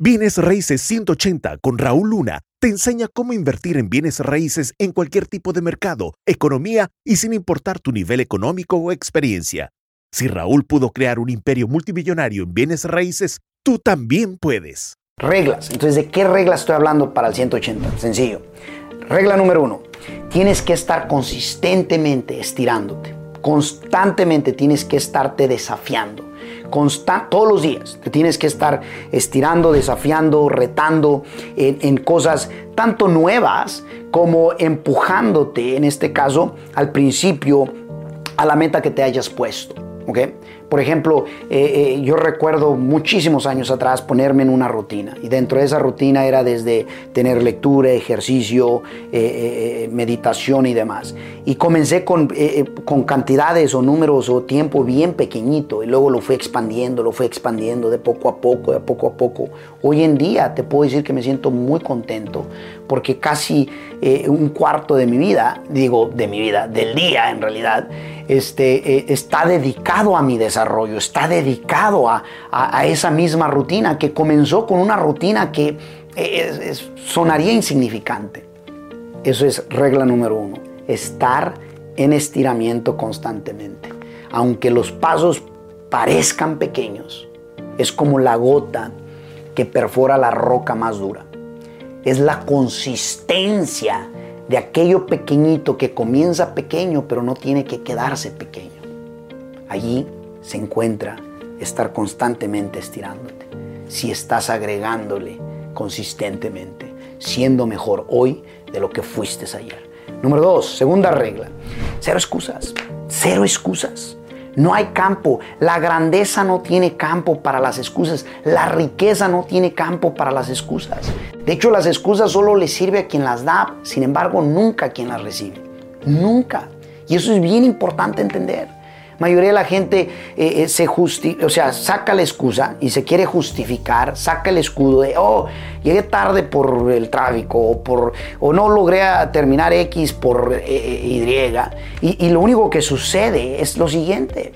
Bienes Raíces 180 con Raúl Luna te enseña cómo invertir en bienes raíces en cualquier tipo de mercado, economía y sin importar tu nivel económico o experiencia. Si Raúl pudo crear un imperio multimillonario en bienes raíces, tú también puedes. Reglas. Entonces, ¿de qué reglas estoy hablando para el 180? Sencillo. Regla número uno. Tienes que estar consistentemente estirándote. Constantemente tienes que estarte desafiando todos los días. Te tienes que estar estirando, desafiando, retando en, cosas tanto nuevas como empujándote, en este caso, al principio, a la meta que te hayas puesto. ¿Okay? Por ejemplo, eh, eh, yo recuerdo muchísimos años atrás ponerme en una rutina y dentro de esa rutina era desde tener lectura, ejercicio, eh, meditación y demás. Y comencé con, con cantidades o números o tiempo bien pequeñito y luego lo fui expandiendo, lo fui expandiendo de poco a poco, de poco a poco. Hoy en día te puedo decir que me siento muy contento porque casi un cuarto de mi vida, digo de mi vida, del día en realidad, este, está dedicado a mi desarrollo desarrollo, está dedicado a, esa misma rutina que comenzó con una rutina que eh, sonaría insignificante. Eso es regla número uno, estar en estiramiento constantemente. Aunque los pasos parezcan pequeños, es como la gota que perfora la roca más dura. Es la consistencia de aquello pequeñito que comienza pequeño pero no tiene que quedarse pequeño. Allí se encuentra estar constantemente estirándote. Si estás agregándole consistentemente, siendo mejor hoy de lo que fuiste ayer. Número dos, segunda regla. Cero excusas. Cero excusas. No hay campo. La grandeza no tiene campo para las excusas. La riqueza no tiene campo para las excusas. De hecho, las excusas solo le sirve a quien las da, sin embargo, nunca a quien las recibe. Nunca. Y eso es bien importante entender mayoría de la gente eh, eh, se justi o sea, saca la excusa y se quiere justificar, saca el escudo de, oh, llegué tarde por el tráfico o, por, o no logré terminar X por eh, Y. y. Y lo único que sucede es lo siguiente.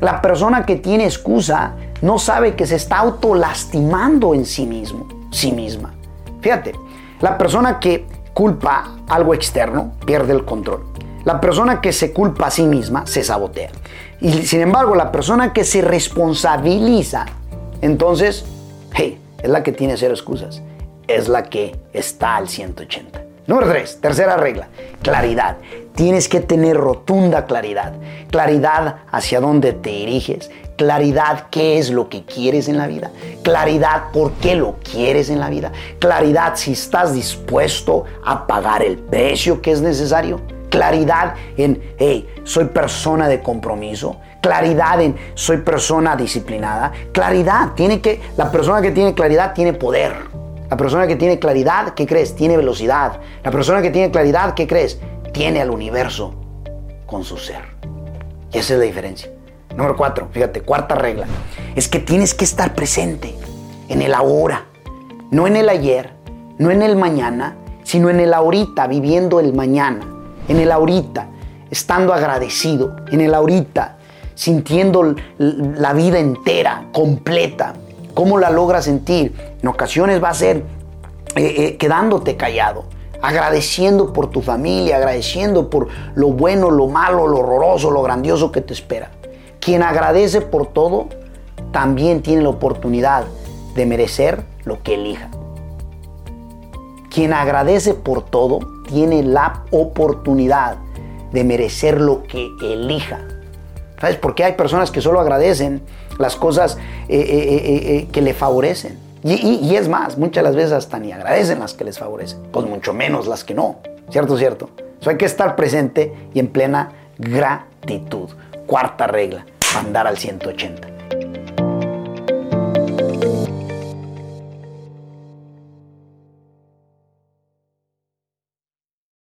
La persona que tiene excusa no sabe que se está autolastimando en sí mismo, sí misma. Fíjate, la persona que culpa algo externo pierde el control. La persona que se culpa a sí misma se sabotea. Y sin embargo, la persona que se responsabiliza, entonces, hey, es la que tiene cero excusas. Es la que está al 180. Número 3, tercera regla, claridad. Tienes que tener rotunda claridad. Claridad hacia dónde te diriges. Claridad qué es lo que quieres en la vida. Claridad por qué lo quieres en la vida. Claridad si estás dispuesto a pagar el precio que es necesario claridad en, hey, soy persona de compromiso, claridad en, soy persona disciplinada, claridad, tiene que, la persona que tiene claridad tiene poder. La persona que tiene claridad, ¿qué crees? Tiene velocidad. La persona que tiene claridad, ¿qué crees? Tiene al universo con su ser. Y esa es la diferencia. Número cuatro, fíjate, cuarta regla. Es que tienes que estar presente en el ahora, no en el ayer, no en el mañana, sino en el ahorita, viviendo el mañana en el ahorita, estando agradecido, en el ahorita, sintiendo la vida entera, completa. ¿Cómo la logras sentir? En ocasiones va a ser eh, eh, quedándote callado, agradeciendo por tu familia, agradeciendo por lo bueno, lo malo, lo horroroso, lo grandioso que te espera. Quien agradece por todo, también tiene la oportunidad de merecer lo que elija. Quien agradece por todo tiene la oportunidad de merecer lo que elija. ¿Sabes? Porque hay personas que solo agradecen las cosas eh, eh, eh, que le favorecen. Y, es más, muchas las veces hasta ni agradecen las que les favorecen, pues mucho menos las que no. ¿Cierto, cierto? Eso hay que estar presente y en plena gratitud. Cuarta regla, andar al 180.